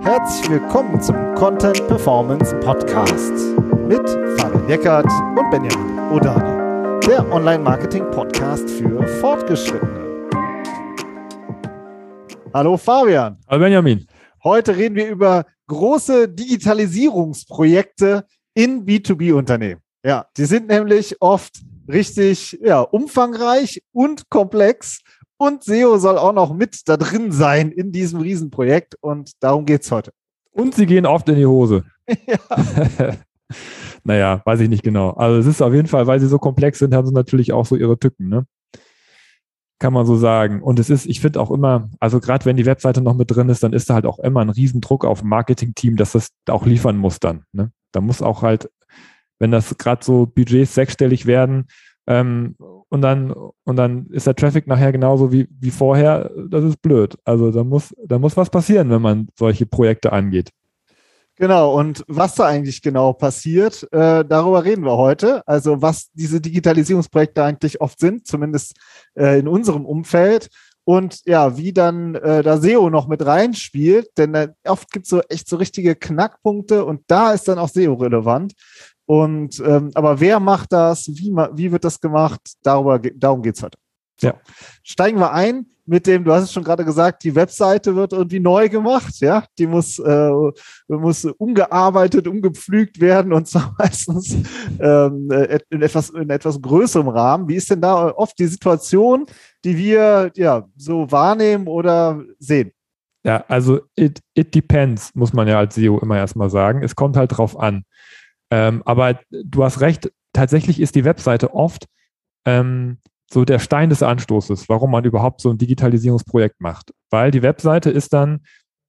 Herzlich willkommen zum Content Performance Podcast mit Fabian Eckert und Benjamin Odani, der Online-Marketing-Podcast für Fortgeschrittene. Hallo Fabian. Hallo Benjamin. Heute reden wir über große Digitalisierungsprojekte in B2B-Unternehmen. Ja, die sind nämlich oft richtig ja, umfangreich und komplex und SEO soll auch noch mit da drin sein in diesem Riesenprojekt und darum geht es heute. Und sie gehen oft in die Hose. ja. naja, weiß ich nicht genau. Also es ist auf jeden Fall, weil sie so komplex sind, haben sie natürlich auch so ihre Tücken, ne? Kann man so sagen. Und es ist, ich finde auch immer, also gerade wenn die Webseite noch mit drin ist, dann ist da halt auch immer ein Riesendruck auf Marketing-Team, dass das auch liefern muss dann. Ne? Da muss auch halt, wenn das gerade so Budgets sechsstellig werden, ähm, und dann, und dann ist der Traffic nachher genauso wie, wie vorher. Das ist blöd. Also da muss, da muss was passieren, wenn man solche Projekte angeht. Genau, und was da eigentlich genau passiert, äh, darüber reden wir heute. Also was diese Digitalisierungsprojekte eigentlich oft sind, zumindest äh, in unserem Umfeld. Und ja, wie dann äh, da SEO noch mit reinspielt, denn äh, oft gibt es so echt so richtige Knackpunkte und da ist dann auch SEO relevant. Und ähm, aber wer macht das? Wie, wie wird das gemacht? Darüber, darum geht's heute. So. Ja. Steigen wir ein mit dem, du hast es schon gerade gesagt, die Webseite wird irgendwie neu gemacht, ja, die muss, äh, muss umgearbeitet, umgepflügt werden und zwar meistens ähm, in, etwas, in etwas größerem Rahmen. Wie ist denn da oft die Situation, die wir ja so wahrnehmen oder sehen? Ja, also it, it depends, muss man ja als SEO immer erstmal sagen. Es kommt halt drauf an. Ähm, aber du hast recht, tatsächlich ist die Webseite oft ähm, so der Stein des Anstoßes, warum man überhaupt so ein Digitalisierungsprojekt macht. Weil die Webseite ist dann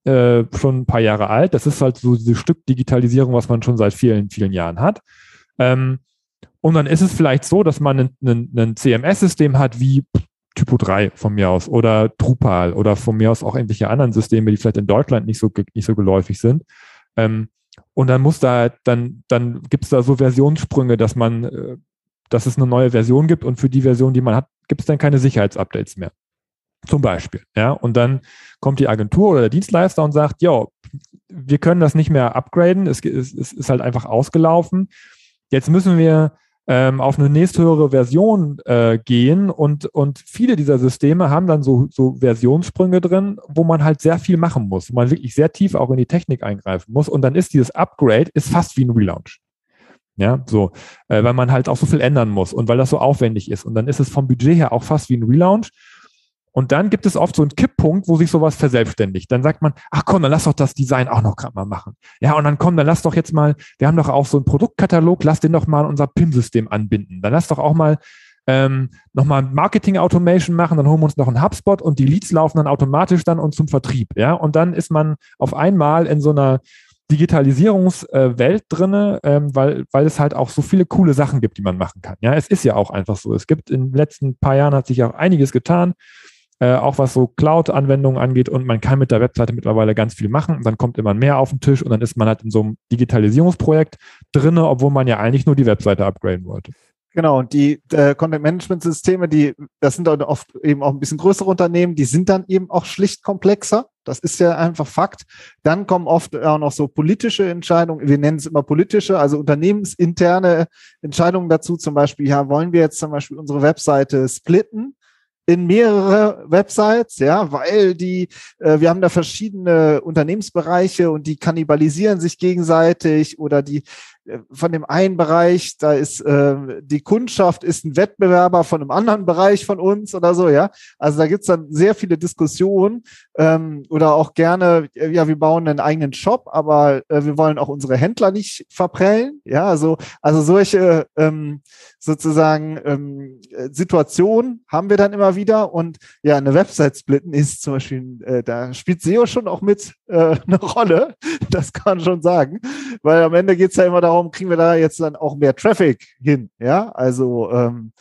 äh, schon ein paar Jahre alt. Das ist halt so dieses Stück Digitalisierung, was man schon seit vielen, vielen Jahren hat. Ähm, und dann ist es vielleicht so, dass man ein, CMS-System hat wie Typo 3 von mir aus oder Drupal oder von mir aus auch irgendwelche anderen Systeme, die vielleicht in Deutschland nicht so, nicht so geläufig sind. Ähm, und dann muss da, dann, dann gibt es da so Versionssprünge, dass man, äh, dass es eine neue Version gibt und für die Version, die man hat, gibt es dann keine Sicherheitsupdates mehr. Zum Beispiel. Ja, und dann kommt die Agentur oder der Dienstleister und sagt, ja, wir können das nicht mehr upgraden, es, es, es ist halt einfach ausgelaufen. Jetzt müssen wir ähm, auf eine nächsthöhere Version äh, gehen und, und viele dieser Systeme haben dann so, so Versionssprünge drin, wo man halt sehr viel machen muss, wo man wirklich sehr tief auch in die Technik eingreifen muss und dann ist dieses Upgrade ist fast wie ein Relaunch. Ja, so, äh, weil man halt auch so viel ändern muss und weil das so aufwendig ist. Und dann ist es vom Budget her auch fast wie ein Relaunch. Und dann gibt es oft so einen Kipppunkt, wo sich sowas verselbstständigt. Dann sagt man, ach komm, dann lass doch das Design auch noch gerade mal machen. Ja, und dann komm, dann lass doch jetzt mal, wir haben doch auch so einen Produktkatalog, lass den doch mal an unser PIM-System anbinden. Dann lass doch auch mal ähm, nochmal Marketing Automation machen, dann holen wir uns noch einen HubSpot und die Leads laufen dann automatisch dann und zum Vertrieb. Ja, und dann ist man auf einmal in so einer Digitalisierungswelt äh, drinne, ähm, weil, weil es halt auch so viele coole Sachen gibt, die man machen kann. Ja, es ist ja auch einfach so. Es gibt in den letzten paar Jahren hat sich auch einiges getan äh, auch was so Cloud-Anwendungen angeht und man kann mit der Webseite mittlerweile ganz viel machen und dann kommt immer mehr auf den Tisch und dann ist man halt in so einem Digitalisierungsprojekt drinne, obwohl man ja eigentlich nur die Webseite upgraden wollte. Genau, und die äh, Content-Management-Systeme, die, das sind dann oft eben auch ein bisschen größere Unternehmen, die sind dann eben auch schlicht komplexer. Das ist ja einfach Fakt. Dann kommen oft auch noch so politische Entscheidungen, wir nennen es immer politische, also unternehmensinterne Entscheidungen dazu, zum Beispiel, ja, wollen wir jetzt zum Beispiel unsere Webseite splitten? In mehrere Websites, ja, weil die, äh, wir haben da verschiedene Unternehmensbereiche und die kannibalisieren sich gegenseitig oder die äh, von dem einen Bereich, da ist äh, die Kundschaft ist ein Wettbewerber von einem anderen Bereich von uns oder so, ja. Also da gibt's dann sehr viele Diskussionen ähm, oder auch gerne, äh, ja, wir bauen einen eigenen Shop, aber äh, wir wollen auch unsere Händler nicht verprellen, ja. Also also solche ähm, sozusagen ähm, Situationen haben wir dann immer wieder und ja, eine Website splitten ist zum Beispiel, äh, da spielt SEO schon auch mit äh, eine Rolle, das kann man schon sagen, weil am Ende geht's ja immer darum kriegen wir da jetzt dann auch mehr Traffic hin? Ja, also ähm,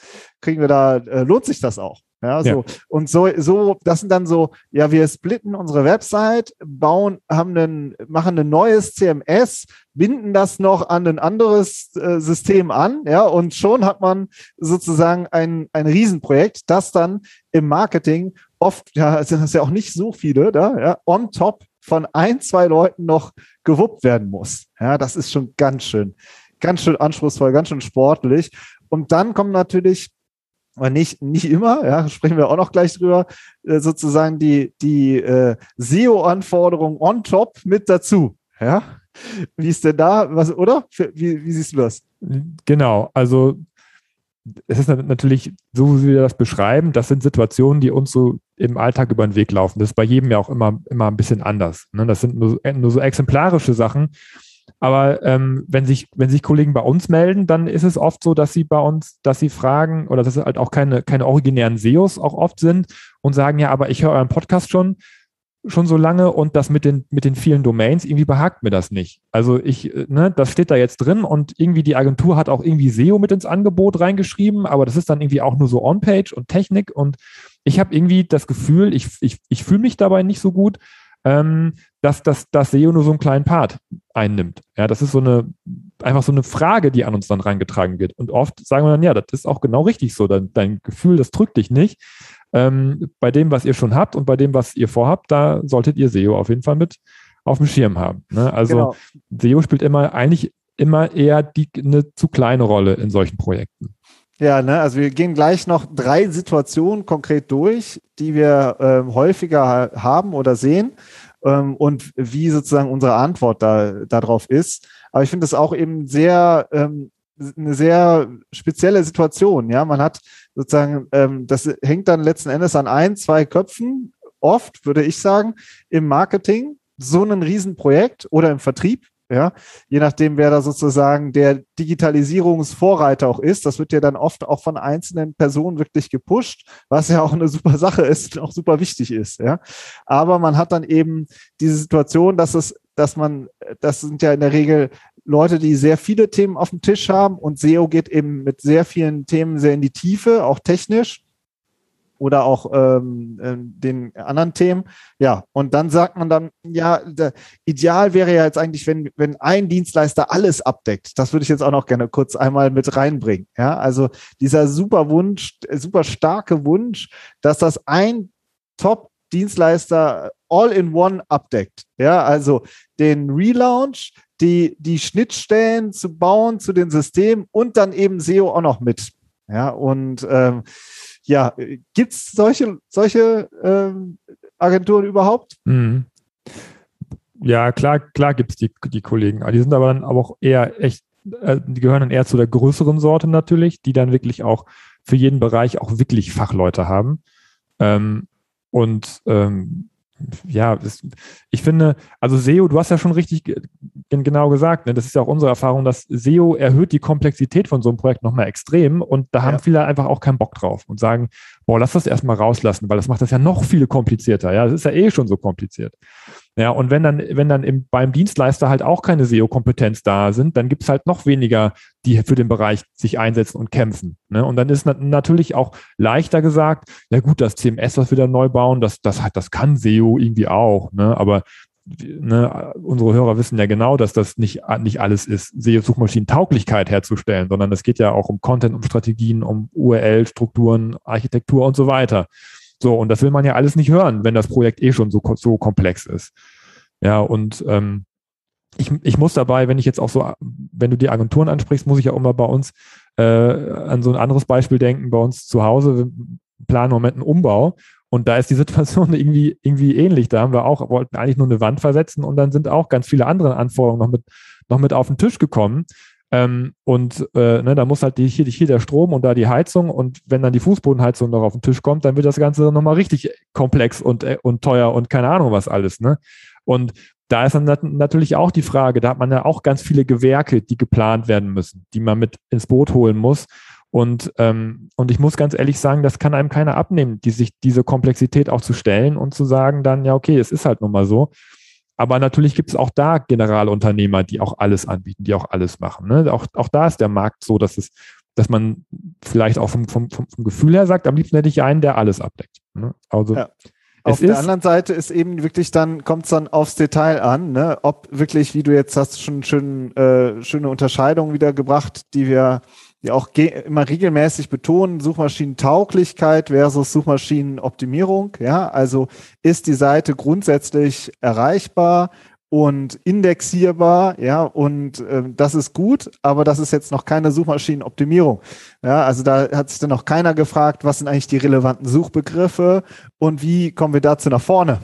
kriegen wir da, äh, lohnt sich das auch? Ja, so. Ja. Und so, so, das sind dann so, ja, wir splitten unsere Website, bauen, haben einen, machen ein neues CMS, binden das noch an ein anderes äh, System an, ja, und schon hat man sozusagen ein, ein Riesenprojekt, das dann im Marketing oft, ja, sind das ja auch nicht so viele da, ja, on top von ein, zwei Leuten noch gewuppt werden muss. Ja, das ist schon ganz schön, ganz schön anspruchsvoll, ganz schön sportlich. Und dann kommen natürlich, aber nicht, nicht immer, ja, sprechen wir auch noch gleich drüber, äh, sozusagen die, die äh, SEO-Anforderungen on top mit dazu. Ja, wie ist denn da, was, oder? Wie, wie siehst du das? Genau, also es ist natürlich, so wie wir das beschreiben, das sind Situationen, die uns so im Alltag über den Weg laufen. Das ist bei jedem ja auch immer, immer ein bisschen anders. Ne? Das sind nur, nur so exemplarische Sachen. Aber ähm, wenn sich, wenn sich Kollegen bei uns melden, dann ist es oft so, dass sie bei uns, dass sie fragen, oder dass es halt auch keine, keine originären SEOs auch oft sind und sagen, ja, aber ich höre euren Podcast schon, schon so lange und das mit den, mit den vielen Domains, irgendwie behagt mir das nicht. Also ich, äh, ne, das steht da jetzt drin und irgendwie die Agentur hat auch irgendwie SEO mit ins Angebot reingeschrieben, aber das ist dann irgendwie auch nur so On-Page und Technik und ich habe irgendwie das Gefühl, ich, ich, ich fühle mich dabei nicht so gut, ähm, dass das dass SEO nur so einen kleinen Part einnimmt. Ja, das ist so eine, einfach so eine Frage, die an uns dann reingetragen wird. Und oft sagen wir dann, ja, das ist auch genau richtig so. Dein, dein Gefühl, das drückt dich nicht. Ähm, bei dem, was ihr schon habt und bei dem, was ihr vorhabt, da solltet ihr SEO auf jeden Fall mit auf dem Schirm haben. Ne? Also genau. SEO spielt immer eigentlich immer eher die, eine zu kleine Rolle in solchen Projekten. Ja, ne, also wir gehen gleich noch drei Situationen konkret durch, die wir ähm, häufiger haben oder sehen ähm, und wie sozusagen unsere Antwort da darauf ist. Aber ich finde es auch eben sehr ähm, eine sehr spezielle Situation. Ja, man hat sozusagen, ähm, das hängt dann letzten Endes an ein, zwei Köpfen, oft würde ich sagen, im Marketing, so ein Riesenprojekt oder im Vertrieb. Ja, je nachdem, wer da sozusagen der Digitalisierungsvorreiter auch ist. Das wird ja dann oft auch von einzelnen Personen wirklich gepusht, was ja auch eine super Sache ist und auch super wichtig ist. Ja, aber man hat dann eben diese Situation, dass es, dass man, das sind ja in der Regel Leute, die sehr viele Themen auf dem Tisch haben und SEO geht eben mit sehr vielen Themen sehr in die Tiefe, auch technisch oder auch ähm, äh, den anderen Themen. Ja, und dann sagt man dann, ja, ideal wäre ja jetzt eigentlich, wenn, wenn ein Dienstleister alles abdeckt. Das würde ich jetzt auch noch gerne kurz einmal mit reinbringen. Ja, also dieser super Wunsch, super starke Wunsch, dass das ein Top Dienstleister all in one abdeckt. Ja, also den Relaunch, die, die Schnittstellen zu bauen zu den Systemen und dann eben SEO auch noch mit. Ja, und ähm, ja, gibt es solche, solche ähm, Agenturen überhaupt? Mhm. Ja, klar, klar gibt es die, die Kollegen. Die sind aber dann aber auch eher echt, äh, die gehören dann eher zu der größeren Sorte natürlich, die dann wirklich auch für jeden Bereich auch wirklich Fachleute haben. Ähm, und ähm, ja, das, ich finde, also SEO, du hast ja schon richtig genau gesagt, ne, das ist ja auch unsere Erfahrung, dass SEO erhöht die Komplexität von so einem Projekt nochmal extrem und da ja. haben viele einfach auch keinen Bock drauf und sagen, boah, lass das erstmal rauslassen, weil das macht das ja noch viel komplizierter. Ja, das ist ja eh schon so kompliziert. Ja, und wenn dann, wenn dann im, beim Dienstleister halt auch keine SEO-Kompetenz da sind, dann gibt's halt noch weniger, die für den Bereich sich einsetzen und kämpfen. Ne? Und dann ist nat natürlich auch leichter gesagt, ja gut, das CMS, was wir da neu bauen, das, das hat, das kann SEO irgendwie auch. Ne? Aber ne, unsere Hörer wissen ja genau, dass das nicht, nicht alles ist, SEO-Suchmaschinen-Tauglichkeit herzustellen, sondern es geht ja auch um Content, um Strategien, um URL-Strukturen, Architektur und so weiter. So, und das will man ja alles nicht hören, wenn das Projekt eh schon so, so komplex ist. Ja, und ähm, ich, ich muss dabei, wenn ich jetzt auch so, wenn du die Agenturen ansprichst, muss ich ja auch mal bei uns äh, an so ein anderes Beispiel denken, bei uns zu Hause, planen im Moment einen Umbau und da ist die Situation irgendwie, irgendwie ähnlich. Da haben wir auch, wollten eigentlich nur eine Wand versetzen und dann sind auch ganz viele andere Anforderungen noch mit, noch mit auf den Tisch gekommen. Ähm, und äh, ne, da muss halt die, hier, hier der Strom und da die Heizung und wenn dann die Fußbodenheizung noch auf den Tisch kommt, dann wird das Ganze nochmal richtig komplex und, äh, und teuer und keine Ahnung was alles. Ne? Und da ist dann nat natürlich auch die Frage, da hat man ja auch ganz viele Gewerke, die geplant werden müssen, die man mit ins Boot holen muss. Und, ähm, und ich muss ganz ehrlich sagen, das kann einem keiner abnehmen, die sich diese Komplexität auch zu stellen und zu sagen dann, ja, okay, es ist halt nun mal so. Aber natürlich gibt es auch da Generalunternehmer, die auch alles anbieten, die auch alles machen. Ne? Auch, auch da ist der Markt so, dass es, dass man vielleicht auch vom, vom, vom Gefühl her sagt, am liebsten hätte ich einen, der alles abdeckt. Ne? Also ja. Auf der anderen Seite ist eben wirklich dann, kommt es dann aufs Detail an, ne? ob wirklich, wie du jetzt hast, schon schön, äh, schöne Unterscheidungen wiedergebracht, die wir die auch immer regelmäßig betonen, Suchmaschinentauglichkeit versus Suchmaschinenoptimierung. Ja, also ist die Seite grundsätzlich erreichbar und indexierbar, ja, und äh, das ist gut, aber das ist jetzt noch keine Suchmaschinenoptimierung. Ja, also da hat sich dann noch keiner gefragt, was sind eigentlich die relevanten Suchbegriffe und wie kommen wir dazu nach vorne?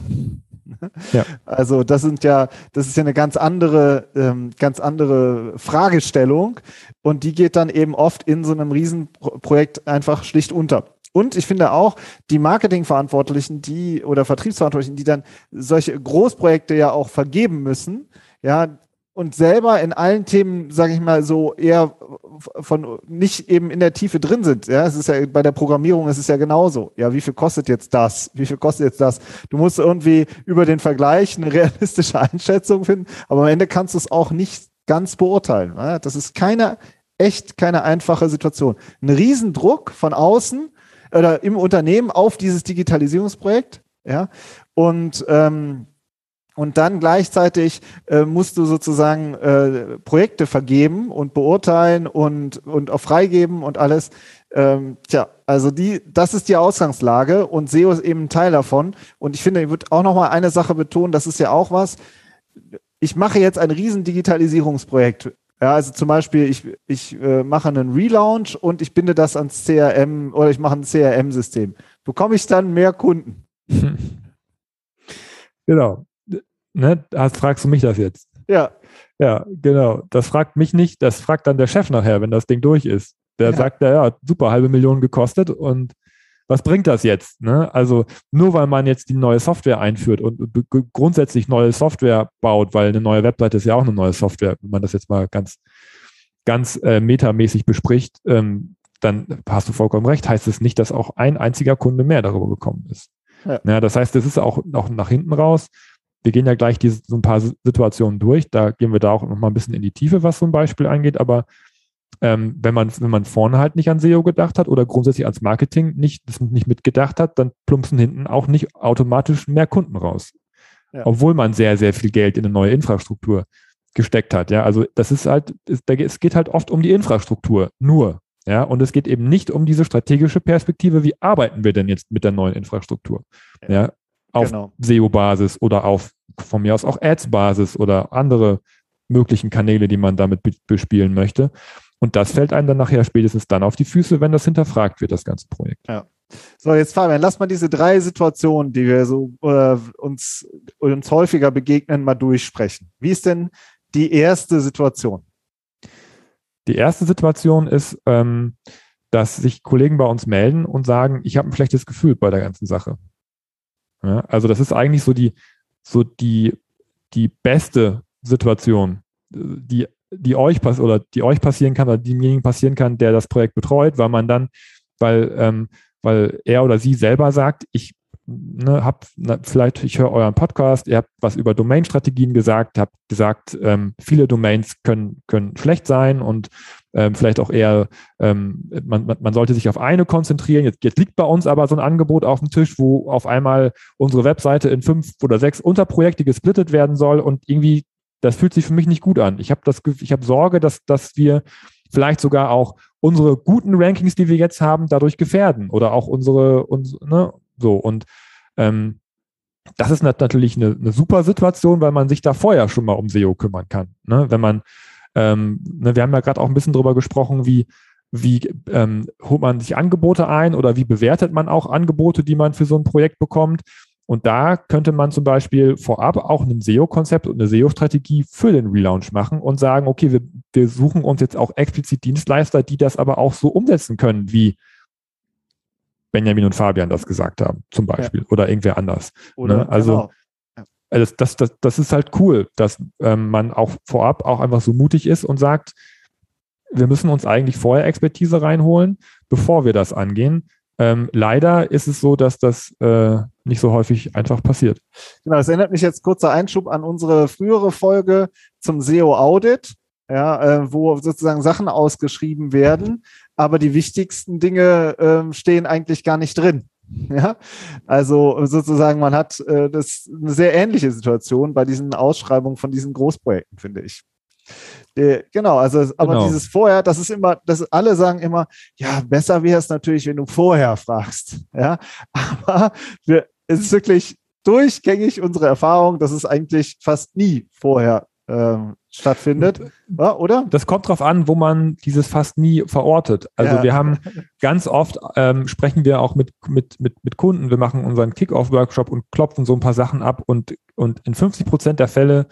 Ja. Also das sind ja, das ist ja eine ganz andere, ähm, ganz andere Fragestellung und die geht dann eben oft in so einem Riesenprojekt einfach schlicht unter. Und ich finde auch, die Marketingverantwortlichen, die oder Vertriebsverantwortlichen, die dann solche Großprojekte ja auch vergeben müssen, ja, und selber in allen Themen, sage ich mal, so eher von nicht eben in der Tiefe drin sind. Ja, es ist ja bei der Programmierung ist es ja genauso. Ja, wie viel kostet jetzt das? Wie viel kostet jetzt das? Du musst irgendwie über den Vergleich eine realistische Einschätzung finden, aber am Ende kannst du es auch nicht ganz beurteilen. Ja, das ist keine echt keine einfache Situation. Ein Riesendruck von außen oder im Unternehmen auf dieses Digitalisierungsprojekt. Ja, und ähm, und dann gleichzeitig äh, musst du sozusagen äh, Projekte vergeben und beurteilen und, und auch freigeben und alles. Ähm, tja, also die, das ist die Ausgangslage und SEO ist eben ein Teil davon. Und ich finde, ich würde auch noch mal eine Sache betonen, das ist ja auch was. Ich mache jetzt ein riesen Digitalisierungsprojekt. Ja, also zum Beispiel, ich, ich äh, mache einen Relaunch und ich binde das ans CRM oder ich mache ein CRM-System. Bekomme ich dann mehr Kunden? Genau. Ne, hast, fragst du mich das jetzt? Ja. Ja, genau. Das fragt mich nicht, das fragt dann der Chef nachher, wenn das Ding durch ist. Der ja. sagt, ja, ja, super, halbe Million gekostet und was bringt das jetzt? Ne? Also nur weil man jetzt die neue Software einführt und grundsätzlich neue Software baut, weil eine neue Webseite ist ja auch eine neue Software, wenn man das jetzt mal ganz, ganz äh, metamäßig bespricht, ähm, dann hast du vollkommen recht, heißt es nicht, dass auch ein einziger Kunde mehr darüber gekommen ist. Ja. ja das heißt, das ist auch, auch nach hinten raus. Wir gehen ja gleich diese, so ein paar Situationen durch, da gehen wir da auch noch mal ein bisschen in die Tiefe, was so ein Beispiel angeht, aber ähm, wenn man wenn man vorne halt nicht an SEO gedacht hat oder grundsätzlich als Marketing nicht das nicht mitgedacht hat, dann plumpsen hinten auch nicht automatisch mehr Kunden raus, ja. obwohl man sehr sehr viel Geld in eine neue Infrastruktur gesteckt hat. Ja, also das ist halt es geht halt oft um die Infrastruktur nur. Ja, und es geht eben nicht um diese strategische Perspektive, wie arbeiten wir denn jetzt mit der neuen Infrastruktur? Ja, auf genau. SEO-Basis oder auf von mir aus auch Ads-Basis oder andere möglichen Kanäle, die man damit bespielen möchte. Und das fällt einem dann nachher spätestens dann auf die Füße, wenn das hinterfragt wird, das ganze Projekt. Ja. So, jetzt Fabian, lass mal diese drei Situationen, die wir so äh, uns, uns häufiger begegnen, mal durchsprechen. Wie ist denn die erste Situation? Die erste Situation ist, ähm, dass sich Kollegen bei uns melden und sagen, ich habe ein schlechtes Gefühl bei der ganzen Sache. Ja, also das ist eigentlich so die, so die, die beste Situation, die die euch pass oder die euch passieren kann oder demjenigen passieren kann, der das Projekt betreut, weil man dann, weil, ähm, weil er oder sie selber sagt, ich ne, hab na, vielleicht, ich höre euren Podcast, ihr habt was über Domain-Strategien gesagt, habt gesagt, ähm, viele Domains können, können schlecht sein und ähm, vielleicht auch eher, ähm, man, man sollte sich auf eine konzentrieren. Jetzt, jetzt liegt bei uns aber so ein Angebot auf dem Tisch, wo auf einmal unsere Webseite in fünf oder sechs Unterprojekte gesplittet werden soll und irgendwie das fühlt sich für mich nicht gut an. Ich habe das, ich habe Sorge, dass, dass wir vielleicht sogar auch unsere guten Rankings, die wir jetzt haben, dadurch gefährden oder auch unsere, uns, ne, so und ähm, das ist natürlich eine, eine super Situation, weil man sich da vorher schon mal um SEO kümmern kann. Ne? Wenn man, ähm, ne, wir haben ja gerade auch ein bisschen drüber gesprochen, wie, wie ähm, holt man sich Angebote ein oder wie bewertet man auch Angebote, die man für so ein Projekt bekommt. Und da könnte man zum Beispiel vorab auch ein SEO-Konzept und eine SEO-Strategie für den Relaunch machen und sagen, okay, wir, wir suchen uns jetzt auch explizit Dienstleister, die das aber auch so umsetzen können, wie Benjamin und Fabian das gesagt haben, zum Beispiel, ja. oder irgendwer anders. Oder, ne? Also genau. Das, das, das, das ist halt cool, dass ähm, man auch vorab auch einfach so mutig ist und sagt, wir müssen uns eigentlich vorher Expertise reinholen, bevor wir das angehen. Ähm, leider ist es so, dass das äh, nicht so häufig einfach passiert. Genau, das erinnert mich jetzt kurzer Einschub an unsere frühere Folge zum SEO-Audit, ja, äh, wo sozusagen Sachen ausgeschrieben werden, aber die wichtigsten Dinge äh, stehen eigentlich gar nicht drin. Ja, also sozusagen, man hat äh, das eine sehr ähnliche Situation bei diesen Ausschreibungen von diesen Großprojekten, finde ich. Die, genau, also aber genau. dieses vorher, das ist immer, das alle sagen immer, ja, besser wäre es natürlich, wenn du vorher fragst. Ja, aber wir, es ist wirklich durchgängig unsere Erfahrung, dass es eigentlich fast nie vorher ähm, stattfindet, ja, oder? Das kommt darauf an, wo man dieses fast nie verortet. Also ja. wir haben ganz oft ähm, sprechen wir auch mit, mit, mit, mit Kunden, wir machen unseren Kick-Off-Workshop und klopfen so ein paar Sachen ab und, und in 50 Prozent der Fälle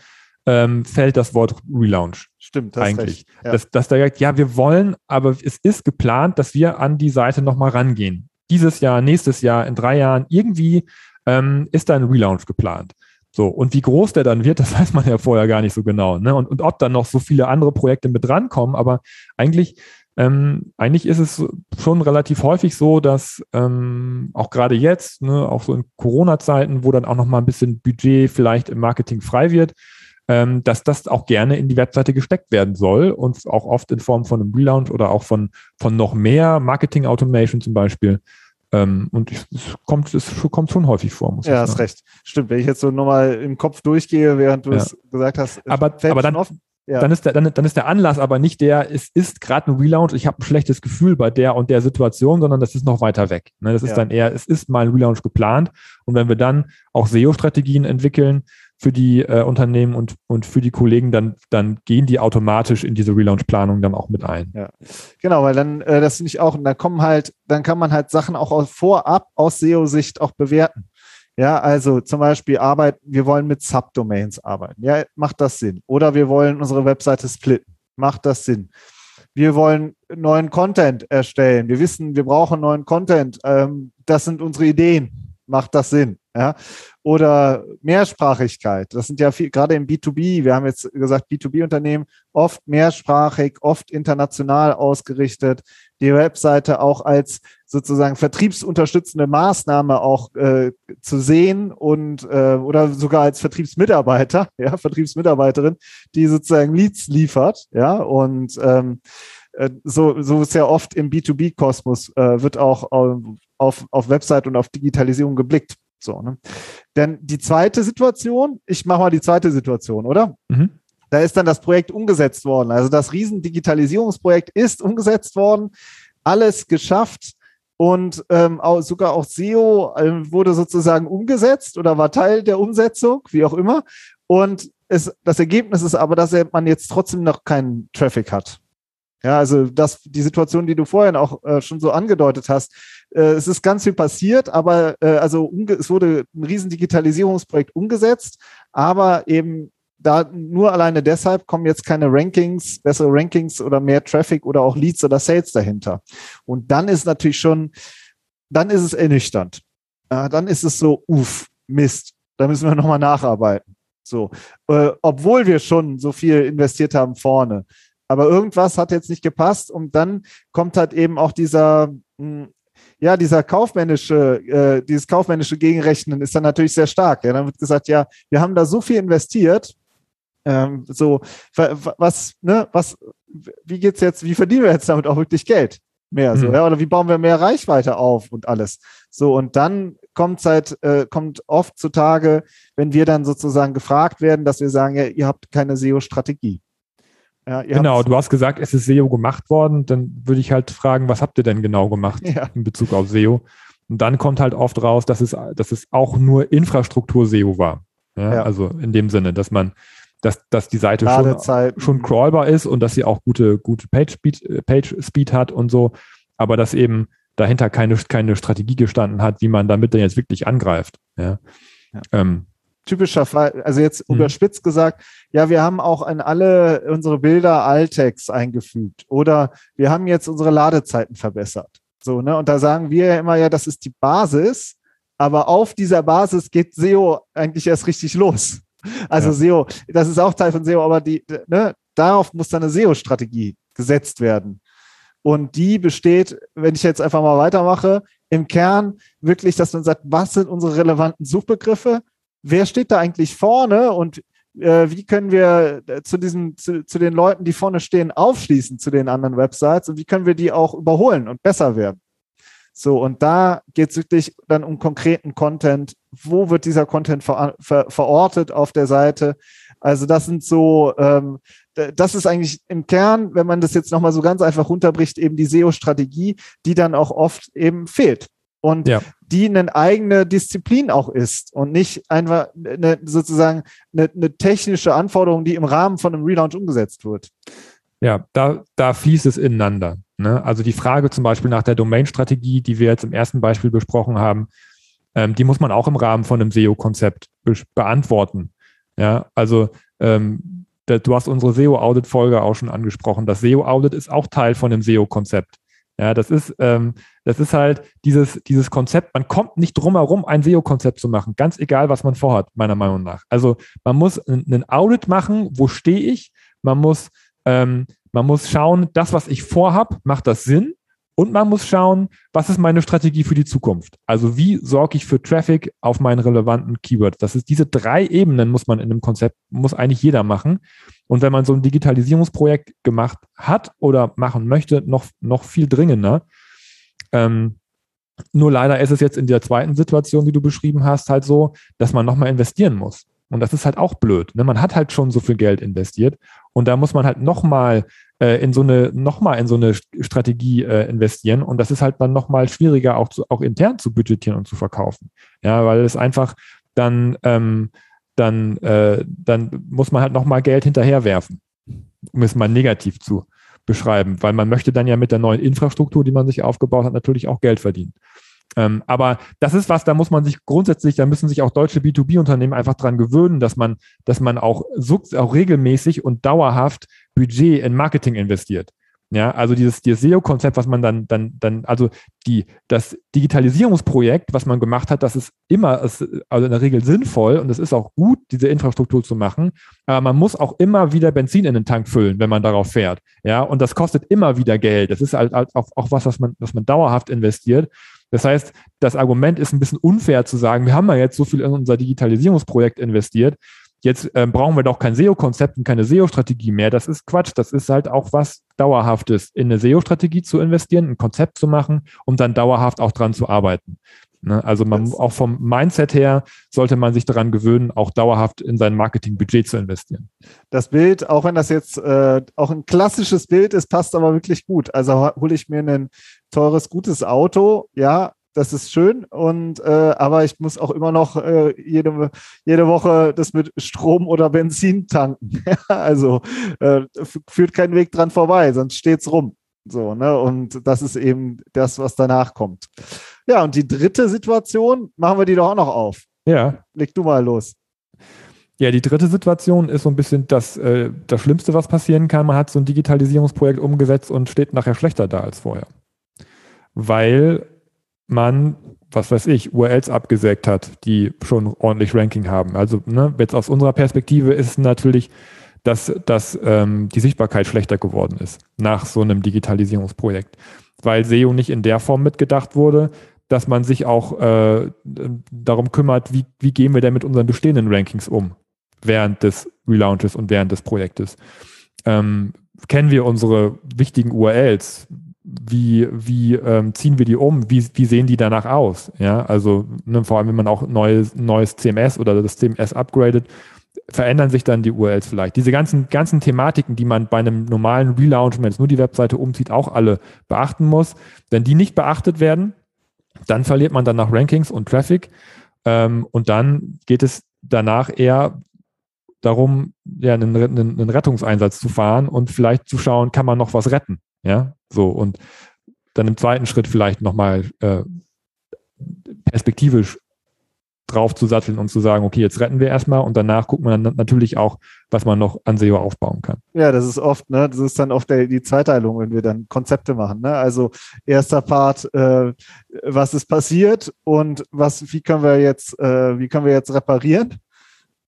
ähm, fällt das Wort Relaunch. Stimmt, das eigentlich. Ja. Dass, dass da sagt, ja, wir wollen, aber es ist geplant, dass wir an die Seite nochmal rangehen. Dieses Jahr, nächstes Jahr, in drei Jahren, irgendwie ähm, ist da ein Relaunch geplant. So, und wie groß der dann wird, das weiß man ja vorher gar nicht so genau. Ne? Und, und ob dann noch so viele andere Projekte mit rankommen, aber eigentlich, ähm, eigentlich ist es schon relativ häufig so, dass ähm, auch gerade jetzt, ne, auch so in Corona-Zeiten, wo dann auch noch mal ein bisschen Budget vielleicht im Marketing frei wird, ähm, dass das auch gerne in die Webseite gesteckt werden soll und auch oft in Form von einem Relaunch oder auch von, von noch mehr Marketing Automation zum Beispiel. Ähm, und es kommt, es kommt schon häufig vor, muss ja, ich sagen. Ja, hast recht. Stimmt, wenn ich jetzt so nochmal im Kopf durchgehe, während du ja. es gesagt hast. Aber, aber dann, ja. dann, ist der, dann, dann ist der Anlass aber nicht der, es ist gerade ein Relaunch, ich habe ein schlechtes Gefühl bei der und der Situation, sondern das ist noch weiter weg. Ne? Das ist ja. dann eher, es ist mal ein Relaunch geplant. Und wenn wir dann auch SEO-Strategien entwickeln, für die äh, Unternehmen und, und für die Kollegen, dann, dann gehen die automatisch in diese Relaunch-Planung dann auch mit ein. Ja, genau, weil dann, äh, das finde ich auch, und dann kommen halt, dann kann man halt Sachen auch vorab aus SEO-Sicht auch bewerten. Ja, also zum Beispiel arbeiten, wir wollen mit Subdomains arbeiten. Ja, macht das Sinn? Oder wir wollen unsere Webseite splitten. Macht das Sinn? Wir wollen neuen Content erstellen. Wir wissen, wir brauchen neuen Content. Ähm, das sind unsere Ideen. Macht das Sinn? Ja? Oder Mehrsprachigkeit. Das sind ja viel, gerade im B2B, wir haben jetzt gesagt, B2B-Unternehmen oft mehrsprachig, oft international ausgerichtet. Die Webseite auch als sozusagen vertriebsunterstützende Maßnahme auch äh, zu sehen und äh, oder sogar als Vertriebsmitarbeiter, ja, Vertriebsmitarbeiterin, die sozusagen Leads liefert, ja, und ähm, äh, so, so ist ja oft im B2B-Kosmos, äh, wird auch auf, auf Website und auf Digitalisierung geblickt. So, ne? Denn die zweite Situation, ich mache mal die zweite Situation, oder? Mhm. Da ist dann das Projekt umgesetzt worden. Also das Riesendigitalisierungsprojekt ist umgesetzt worden, alles geschafft und ähm, auch, sogar auch SEO äh, wurde sozusagen umgesetzt oder war Teil der Umsetzung, wie auch immer. Und es, das Ergebnis ist aber, dass man jetzt trotzdem noch keinen Traffic hat. Ja, also das, die Situation, die du vorhin auch äh, schon so angedeutet hast, äh, es ist ganz viel passiert, aber äh, also es wurde ein riesen Digitalisierungsprojekt umgesetzt, aber eben da nur alleine deshalb kommen jetzt keine Rankings, bessere Rankings oder mehr Traffic oder auch Leads oder Sales dahinter. Und dann ist natürlich schon, dann ist es ernüchternd. Dann ist es so, uff, Mist, da müssen wir nochmal nacharbeiten. So, äh, obwohl wir schon so viel investiert haben vorne. Aber irgendwas hat jetzt nicht gepasst und dann kommt halt eben auch dieser, hm, ja, dieser kaufmännische, äh, dieses kaufmännische Gegenrechnen ist dann natürlich sehr stark. Ja, dann wird gesagt, ja, wir haben da so viel investiert, ähm, so, was, ne, was, wie geht's jetzt, wie verdienen wir jetzt damit auch wirklich Geld? Mehr, so, mhm. ja, oder wie bauen wir mehr Reichweite auf und alles. So, und dann kommt halt, äh, kommt oft zutage, wenn wir dann sozusagen gefragt werden, dass wir sagen, ja, ihr habt keine SEO-Strategie. Ja, genau, du hast gesagt, es ist SEO gemacht worden. Dann würde ich halt fragen, was habt ihr denn genau gemacht ja. in Bezug auf SEO? Und dann kommt halt oft raus, dass es, dass es auch nur Infrastruktur-SEO war. Ja, ja. Also in dem Sinne, dass man, dass, dass die Seite schon, schon crawlbar ist und dass sie auch gute, gute Page Speed, Page Speed hat und so, aber dass eben dahinter keine, keine Strategie gestanden hat, wie man damit dann jetzt wirklich angreift. Ja. Ähm, typischer Fall, also jetzt mhm. überspitzt gesagt, ja, wir haben auch in alle unsere Bilder Altex eingefügt oder wir haben jetzt unsere Ladezeiten verbessert. So, ne? Und da sagen wir ja immer, ja, das ist die Basis, aber auf dieser Basis geht SEO eigentlich erst richtig los. Also ja. SEO, das ist auch Teil von SEO, aber die, ne, darauf muss dann eine SEO-Strategie gesetzt werden. Und die besteht, wenn ich jetzt einfach mal weitermache, im Kern wirklich, dass man sagt, was sind unsere relevanten Suchbegriffe? Wer steht da eigentlich vorne und äh, wie können wir äh, zu diesen, zu, zu den Leuten, die vorne stehen, aufschließen zu den anderen Websites und wie können wir die auch überholen und besser werden? So, und da geht es wirklich dann um konkreten Content. Wo wird dieser Content ver ver verortet auf der Seite? Also das sind so, ähm, das ist eigentlich im Kern, wenn man das jetzt nochmal so ganz einfach runterbricht, eben die SEO-Strategie, die dann auch oft eben fehlt. Und ja. die eine eigene Disziplin auch ist und nicht einfach eine, sozusagen eine, eine technische Anforderung, die im Rahmen von einem Relaunch umgesetzt wird. Ja, da, da fließt es ineinander. Ne? Also die Frage zum Beispiel nach der Domain-Strategie, die wir jetzt im ersten Beispiel besprochen haben, ähm, die muss man auch im Rahmen von einem SEO-Konzept be beantworten. Ja, also ähm, du hast unsere SEO-Audit-Folge auch schon angesprochen. Das SEO-Audit ist auch Teil von dem SEO-Konzept. Ja, das ist, ähm, das ist halt dieses, dieses Konzept, man kommt nicht drum herum, ein SEO-Konzept zu machen, ganz egal, was man vorhat, meiner Meinung nach. Also man muss einen Audit machen, wo stehe ich, man muss ähm, man muss schauen, das, was ich vorhab, macht das Sinn? Und man muss schauen, was ist meine Strategie für die Zukunft? Also wie sorge ich für Traffic auf meinen relevanten Keywords? Das ist diese drei Ebenen muss man in einem Konzept, muss eigentlich jeder machen. Und wenn man so ein Digitalisierungsprojekt gemacht hat oder machen möchte, noch, noch viel dringender. Ähm, nur leider ist es jetzt in der zweiten Situation, die du beschrieben hast, halt so, dass man nochmal investieren muss. Und das ist halt auch blöd. Ne? Man hat halt schon so viel Geld investiert und da muss man halt nochmal äh, in so eine, nochmal in so eine Strategie äh, investieren. Und das ist halt dann nochmal schwieriger, auch, zu, auch intern zu budgetieren und zu verkaufen. Ja, weil es einfach dann, ähm, dann, äh, dann muss man halt nochmal Geld hinterherwerfen, um es mal negativ zu beschreiben, weil man möchte dann ja mit der neuen Infrastruktur, die man sich aufgebaut hat, natürlich auch Geld verdienen. Ähm, aber das ist was, da muss man sich grundsätzlich, da müssen sich auch deutsche B2B-Unternehmen einfach dran gewöhnen, dass man, dass man auch, auch regelmäßig und dauerhaft Budget in Marketing investiert. Ja, also dieses, dieses SEO-Konzept, was man dann, dann, dann, also die, das Digitalisierungsprojekt, was man gemacht hat, das ist immer, also in der Regel sinnvoll und es ist auch gut, diese Infrastruktur zu machen. Aber man muss auch immer wieder Benzin in den Tank füllen, wenn man darauf fährt. Ja, und das kostet immer wieder Geld. Das ist halt, halt auch, auch was, was man, was man dauerhaft investiert. Das heißt, das Argument ist ein bisschen unfair zu sagen, wir haben ja jetzt so viel in unser Digitalisierungsprojekt investiert, jetzt äh, brauchen wir doch kein SEO-Konzept und keine SEO-Strategie mehr. Das ist Quatsch. Das ist halt auch was Dauerhaftes, in eine SEO-Strategie zu investieren, ein Konzept zu machen und dann dauerhaft auch dran zu arbeiten. Ne? Also man, auch vom Mindset her sollte man sich daran gewöhnen, auch dauerhaft in sein Marketingbudget zu investieren. Das Bild, auch wenn das jetzt äh, auch ein klassisches Bild ist, passt aber wirklich gut. Also hole ich mir ein teures, gutes Auto, ja, das ist schön und äh, aber ich muss auch immer noch äh, jede, jede Woche das mit Strom oder Benzin tanken. also äh, führt kein Weg dran vorbei, sonst steht's rum. So, ne? Und das ist eben das, was danach kommt. Ja, und die dritte Situation, machen wir die doch auch noch auf. Ja. Leg du mal los. Ja, die dritte Situation ist so ein bisschen das, äh, das Schlimmste, was passieren kann. Man hat so ein Digitalisierungsprojekt umgesetzt und steht nachher schlechter da als vorher. Weil man, was weiß ich, URLs abgesägt hat, die schon ordentlich Ranking haben. Also ne, jetzt aus unserer Perspektive ist es natürlich, dass, dass ähm, die Sichtbarkeit schlechter geworden ist nach so einem Digitalisierungsprojekt. Weil SEO nicht in der Form mitgedacht wurde, dass man sich auch äh, darum kümmert, wie, wie gehen wir denn mit unseren bestehenden Rankings um während des Relaunches und während des Projektes. Ähm, kennen wir unsere wichtigen URLs? Wie, wie ähm, ziehen wir die um? Wie, wie sehen die danach aus? Ja, also ne, vor allem, wenn man auch neues, neues CMS oder das CMS upgradet, verändern sich dann die URLs vielleicht. Diese ganzen, ganzen Thematiken, die man bei einem normalen Relaunch, wenn es nur die Webseite umzieht, auch alle beachten muss. Wenn die nicht beachtet werden, dann verliert man dann nach Rankings und Traffic. Ähm, und dann geht es danach eher darum, ja, einen, einen, einen, Rettungseinsatz zu fahren und vielleicht zu schauen, kann man noch was retten. Ja, so und dann im zweiten Schritt vielleicht nochmal äh, perspektivisch drauf zu satteln und zu sagen, okay, jetzt retten wir erstmal und danach guckt man dann natürlich auch, was man noch an SEO aufbauen kann. Ja, das ist oft, ne, das ist dann oft der, die Zweiteilung, wenn wir dann Konzepte machen. Ne? Also erster Part, äh, was ist passiert und was, wie können wir jetzt, äh, wie können wir jetzt reparieren?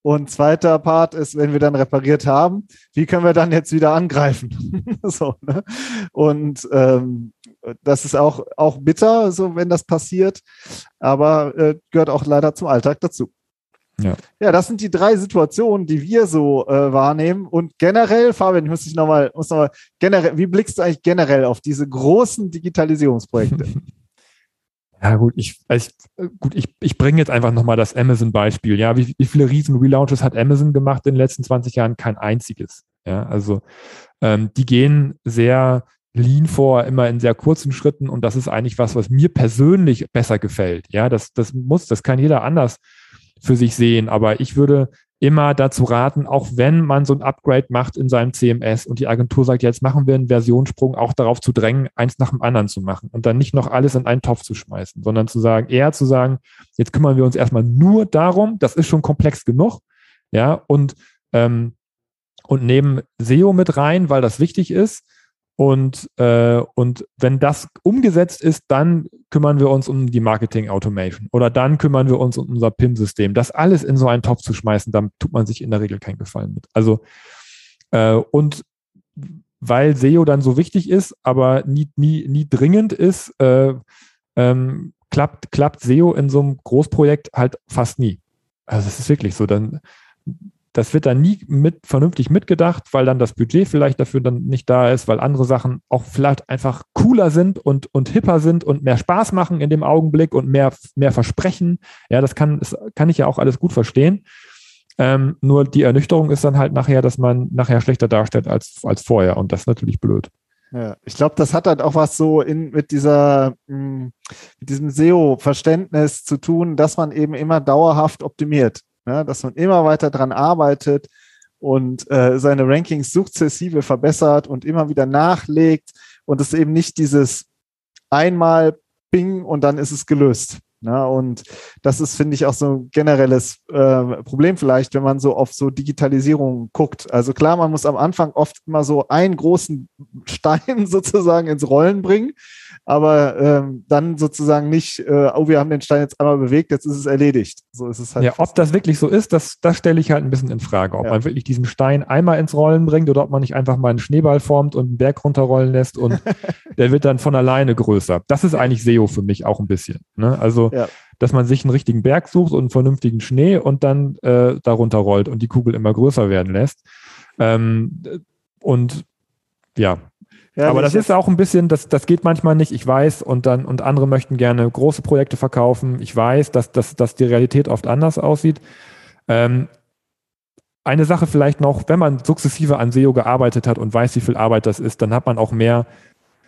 Und zweiter Part ist, wenn wir dann repariert haben, wie können wir dann jetzt wieder angreifen? so, ne? Und ähm, das ist auch, auch bitter, so wenn das passiert, aber äh, gehört auch leider zum Alltag dazu. Ja. ja, das sind die drei Situationen, die wir so äh, wahrnehmen. Und generell, Fabian, ich muss dich nochmal, muss noch mal generell, wie blickst du eigentlich generell auf diese großen Digitalisierungsprojekte? Ja, gut, ich, ich, gut, ich, ich bringe jetzt einfach nochmal das Amazon-Beispiel. Ja, wie, wie viele riesen Relaunches hat Amazon gemacht in den letzten 20 Jahren? Kein einziges. Ja, also ähm, die gehen sehr lean vor, immer in sehr kurzen Schritten und das ist eigentlich was, was mir persönlich besser gefällt. Ja, das, das muss, das kann jeder anders für sich sehen, aber ich würde immer dazu raten, auch wenn man so ein Upgrade macht in seinem CMS und die Agentur sagt, jetzt machen wir einen Versionssprung, auch darauf zu drängen, eins nach dem anderen zu machen und dann nicht noch alles in einen Topf zu schmeißen, sondern zu sagen, eher zu sagen, jetzt kümmern wir uns erstmal nur darum, das ist schon komplex genug, ja, und, ähm, und nehmen SEO mit rein, weil das wichtig ist und, äh, und wenn das umgesetzt ist, dann kümmern wir uns um die Marketing Automation oder dann kümmern wir uns um unser PIM-System. Das alles in so einen Topf zu schmeißen, dann tut man sich in der Regel keinen Gefallen mit. Also, äh, und weil SEO dann so wichtig ist, aber nie, nie, nie dringend ist, äh, ähm, klappt, klappt SEO in so einem Großprojekt halt fast nie. Also es ist wirklich so. Dann das wird dann nie mit, vernünftig mitgedacht, weil dann das Budget vielleicht dafür dann nicht da ist, weil andere Sachen auch vielleicht einfach cooler sind und, und hipper sind und mehr Spaß machen in dem Augenblick und mehr, mehr versprechen. Ja, das kann, das kann ich ja auch alles gut verstehen. Ähm, nur die Ernüchterung ist dann halt nachher, dass man nachher schlechter darstellt als, als vorher und das ist natürlich blöd. Ja, ich glaube, das hat halt auch was so in, mit dieser, hm, mit diesem SEO-Verständnis zu tun, dass man eben immer dauerhaft optimiert ne? dass man immer weiter dran arbeitet und äh, seine Rankings sukzessive verbessert und immer wieder nachlegt und es eben nicht dieses einmal Bing und dann ist es gelöst. Ne? Und das ist, finde ich, auch so ein generelles äh, Problem vielleicht, wenn man so auf so Digitalisierung guckt. Also klar, man muss am Anfang oft immer so einen großen Stein sozusagen ins Rollen bringen, aber ähm, dann sozusagen nicht, äh, oh, wir haben den Stein jetzt einmal bewegt, jetzt ist es erledigt. So ist es halt. Ja, ob das wirklich so ist, das, das stelle ich halt ein bisschen in Frage. Ob ja. man wirklich diesen Stein einmal ins Rollen bringt oder ob man nicht einfach mal einen Schneeball formt und einen Berg runterrollen lässt und der wird dann von alleine größer. Das ist eigentlich SEO für mich auch ein bisschen. Ne? Also, ja. dass man sich einen richtigen Berg sucht und einen vernünftigen Schnee und dann äh, darunter rollt und die Kugel immer größer werden lässt. Ähm, und ja, ja, aber das ist auch ein bisschen, das, das geht manchmal nicht, ich weiß, und dann, und andere möchten gerne große Projekte verkaufen. Ich weiß, dass, dass, dass die Realität oft anders aussieht. Ähm, eine Sache vielleicht noch, wenn man sukzessive an SEO gearbeitet hat und weiß, wie viel Arbeit das ist, dann hat man auch mehr,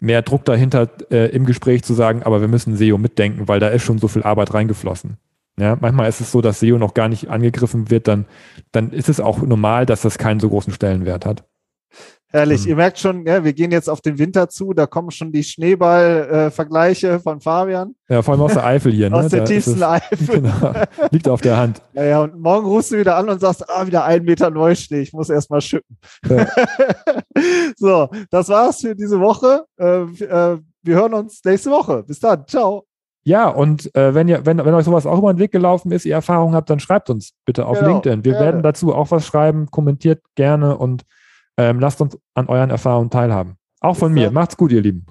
mehr Druck dahinter, äh, im Gespräch zu sagen, aber wir müssen SEO mitdenken, weil da ist schon so viel Arbeit reingeflossen. Ja, manchmal ist es so, dass SEO noch gar nicht angegriffen wird, dann, dann ist es auch normal, dass das keinen so großen Stellenwert hat. Herrlich. Mhm. Ihr merkt schon, ja, wir gehen jetzt auf den Winter zu. Da kommen schon die Schneeball-Vergleiche von Fabian. Ja, vor allem aus der Eifel hier. Ne? aus der da tiefsten Eifel. Genau, liegt auf der Hand. Ja, ja, und morgen rufst du wieder an und sagst, ah, wieder ein Meter Neuschnee. Ich muss erst mal schippen. Ja. so, das war's für diese Woche. Äh, äh, wir hören uns nächste Woche. Bis dann. Ciao. Ja, und äh, wenn, ihr, wenn, wenn euch sowas auch über den Weg gelaufen ist, ihr Erfahrungen habt, dann schreibt uns bitte auf genau, LinkedIn. Wir gerne. werden dazu auch was schreiben, kommentiert gerne und ähm, lasst uns an euren Erfahrungen teilhaben. Auch von mir. Macht's gut, ihr Lieben.